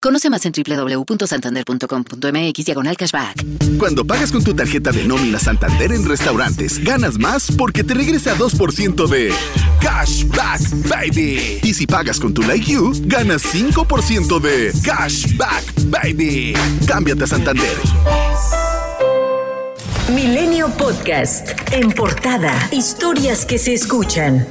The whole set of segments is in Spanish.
Conoce más en www.santander.com.mx diagonal cashback. Cuando pagas con tu tarjeta de nómina Santander en restaurantes, ganas más porque te regresa 2% de cashback, baby. Y si pagas con tu Like You, ganas 5% de cashback, baby. Cámbiate a Santander. Milenio Podcast. En portada. Historias que se escuchan.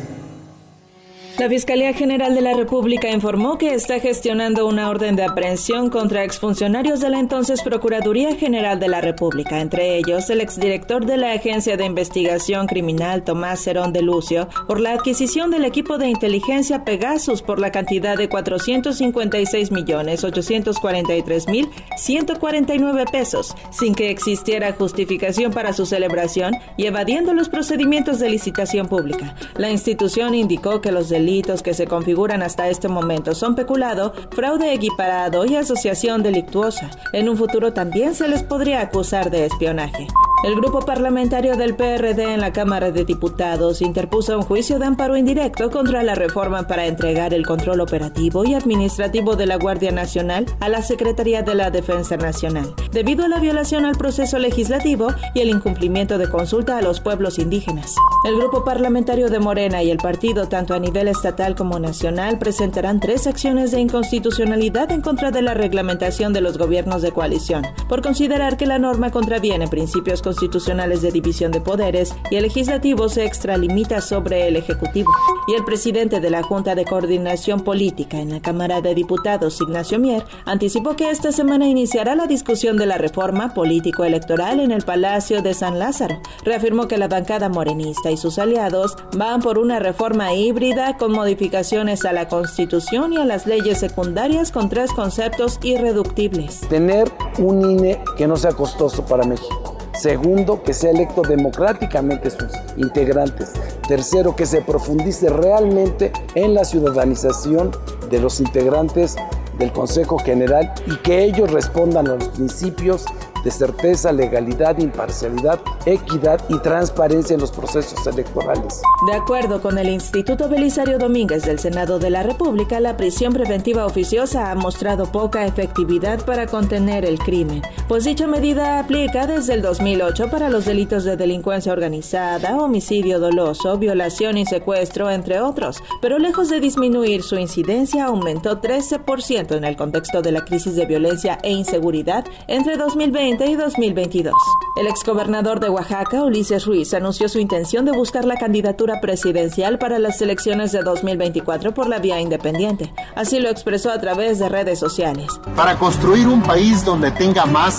La Fiscalía General de la República informó que está gestionando una orden de aprehensión contra exfuncionarios de la entonces Procuraduría General de la República, entre ellos el exdirector de la Agencia de Investigación Criminal Tomás Cerón de Lucio, por la adquisición del equipo de inteligencia Pegasus por la cantidad de 456 millones 843 mil 149 pesos, sin que existiera justificación para su celebración y evadiendo los procedimientos de licitación pública. La institución indicó que los delitos delitos que se configuran hasta este momento son peculado, fraude equiparado y asociación delictuosa. En un futuro también se les podría acusar de espionaje. El grupo parlamentario del PRD en la Cámara de Diputados interpuso un juicio de amparo indirecto contra la reforma para entregar el control operativo y administrativo de la Guardia Nacional a la Secretaría de la Defensa Nacional, debido a la violación al proceso legislativo y el incumplimiento de consulta a los pueblos indígenas. El grupo parlamentario de Morena y el partido, tanto a nivel estatal como nacional, presentarán tres acciones de inconstitucionalidad en contra de la reglamentación de los gobiernos de coalición, por considerar que la norma contraviene principios constitucionales de división de poderes y el legislativo se extralimita sobre el ejecutivo. Y el presidente de la Junta de Coordinación Política en la Cámara de Diputados, Ignacio Mier, anticipó que esta semana iniciará la discusión de la reforma político-electoral en el Palacio de San Lázaro. Reafirmó que la bancada morenista y sus aliados van por una reforma híbrida con modificaciones a la Constitución y a las leyes secundarias con tres conceptos irreductibles. Tener un INE que no sea costoso para México Segundo, que sea electo democráticamente sus integrantes. Tercero, que se profundice realmente en la ciudadanización de los integrantes del Consejo General y que ellos respondan a los principios de certeza, legalidad, imparcialidad, equidad y transparencia en los procesos electorales. De acuerdo con el Instituto Belisario Domínguez del Senado de la República, la prisión preventiva oficiosa ha mostrado poca efectividad para contener el crimen, pues dicha medida aplica desde el 2008 para los delitos de delincuencia organizada, homicidio doloso, violación y secuestro, entre otros, pero lejos de disminuir su incidencia, aumentó 13% en el contexto de la crisis de violencia e inseguridad entre 2020 y 2022. El exgobernador de Oaxaca, Ulises Ruiz, anunció su intención de buscar la candidatura presidencial para las elecciones de 2024 por la vía independiente. Así lo expresó a través de redes sociales. Para construir un país donde tenga más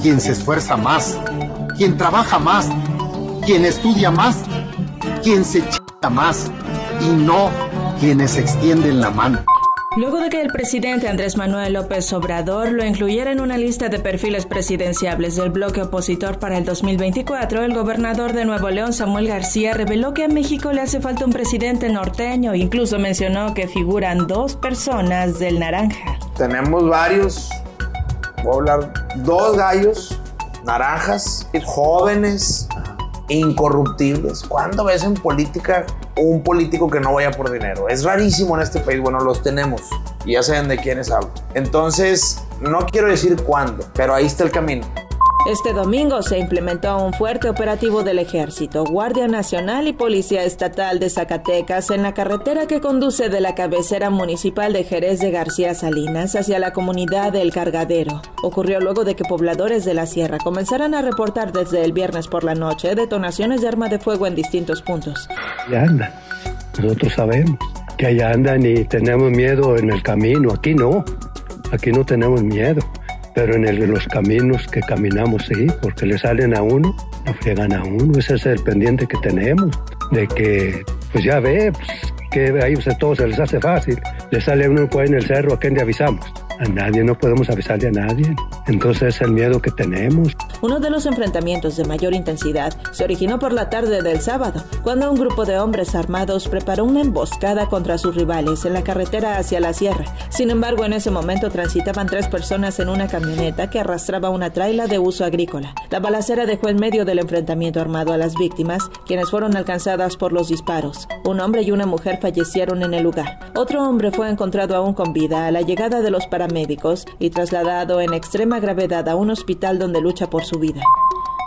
quien se esfuerza más, quien trabaja más, quien estudia más, quien se chica más y no quienes extienden la mano. Luego de que el presidente Andrés Manuel López Obrador lo incluyera en una lista de perfiles presidenciables del bloque opositor para el 2024, el gobernador de Nuevo León, Samuel García, reveló que a México le hace falta un presidente norteño. Incluso mencionó que figuran dos personas del naranja. Tenemos varios, a hablar, dos gallos naranjas, jóvenes, incorruptibles. ¿Cuándo ves en política un político que no vaya por dinero? Es rarísimo en este país. Bueno, los tenemos y ya saben de quiénes hablo. Entonces, no quiero decir cuándo, pero ahí está el camino. Este domingo se implementó un fuerte operativo del Ejército, Guardia Nacional y Policía Estatal de Zacatecas en la carretera que conduce de la cabecera municipal de Jerez de García Salinas hacia la comunidad del Cargadero. Ocurrió luego de que pobladores de la sierra comenzaran a reportar desde el viernes por la noche detonaciones de arma de fuego en distintos puntos. Ya andan. Nosotros sabemos que allá andan y tenemos miedo en el camino. Aquí no. Aquí no tenemos miedo pero en los caminos que caminamos sí, porque le salen a uno, nos fregan a uno, ese es el pendiente que tenemos, de que, pues ya ve, pues, que ahí pues, todo se les hace fácil, le sale a uno en el cerro, ¿a quién le avisamos? A nadie, no podemos avisarle a nadie. Entonces es el miedo que tenemos. Uno de los enfrentamientos de mayor intensidad se originó por la tarde del sábado, cuando un grupo de hombres armados preparó una emboscada contra sus rivales en la carretera hacia la sierra. Sin embargo, en ese momento transitaban tres personas en una camioneta que arrastraba una traila de uso agrícola. La balacera dejó en medio del enfrentamiento armado a las víctimas, quienes fueron alcanzadas por los disparos. Un hombre y una mujer fallecieron en el lugar. Otro hombre fue encontrado aún con vida a la llegada de los paramédicos y trasladado en extrema gravedad a un hospital donde lucha por su vida.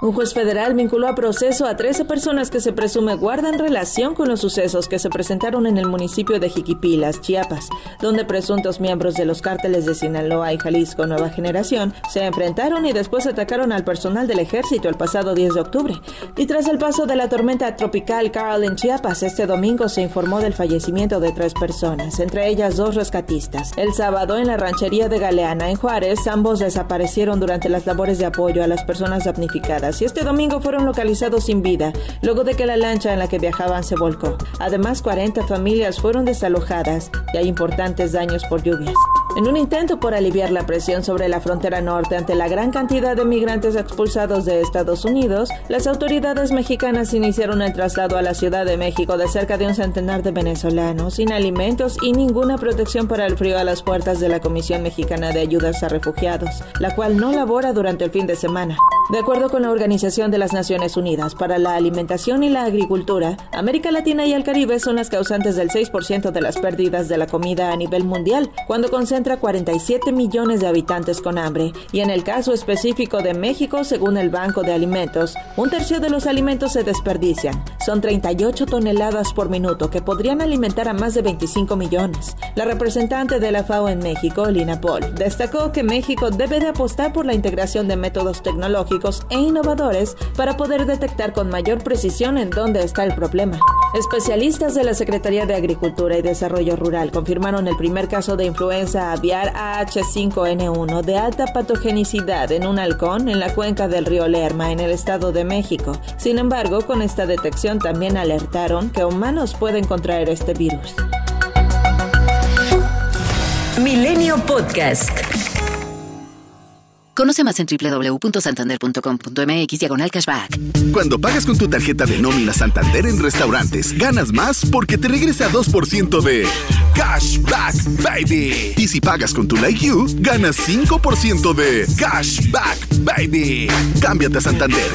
Un juez federal vinculó a proceso a 13 personas que se presume guardan relación con los sucesos que se presentaron en el municipio de Jiquipilas, Chiapas, donde presuntos miembros de los cárteles de Sinaloa y Jalisco Nueva Generación se enfrentaron y después atacaron al personal del ejército el pasado 10 de octubre. Y tras el paso de la tormenta tropical Carl en Chiapas, este domingo se informó del fallecimiento de tres personas, entre ellas dos rescatistas. El sábado, en la ranchería de Galeana, en Juárez, ambos desaparecieron durante las labores de apoyo a las personas damnificadas y este domingo fueron localizados sin vida, luego de que la lancha en la que viajaban se volcó. Además, 40 familias fueron desalojadas y hay importantes daños por lluvias. En un intento por aliviar la presión sobre la frontera norte ante la gran cantidad de migrantes expulsados de Estados Unidos, las autoridades mexicanas iniciaron el traslado a la Ciudad de México de cerca de un centenar de venezolanos sin alimentos y ninguna protección para el frío a las puertas de la Comisión Mexicana de Ayudas a Refugiados, la cual no labora durante el fin de semana. De acuerdo con la Organización de las Naciones Unidas para la Alimentación y la Agricultura, América Latina y el Caribe son las causantes del 6% de las pérdidas de la comida a nivel mundial, cuando concentra 47 millones de habitantes con hambre. Y en el caso específico de México, según el Banco de Alimentos, un tercio de los alimentos se desperdician. Son 38 toneladas por minuto que podrían alimentar a más de 25 millones. La representante de la FAO en México, Lina Paul, destacó que México debe de apostar por la integración de métodos tecnológicos e innovadores para poder detectar con mayor precisión en dónde está el problema. Especialistas de la Secretaría de Agricultura y Desarrollo Rural confirmaron el primer caso de influenza aviar AH5N1 de alta patogenicidad en un halcón en la cuenca del río Lerma en el Estado de México. Sin embargo, con esta detección también alertaron que humanos pueden contraer este virus. Milenio Podcast. Conoce más en www.santander.com.mx diagonal cashback. Cuando pagas con tu tarjeta de nómina Santander en restaurantes, ganas más porque te regresa 2% de Cashback Baby. Y si pagas con tu Like You, ganas 5% de Cashback Baby. Cámbiate a Santander.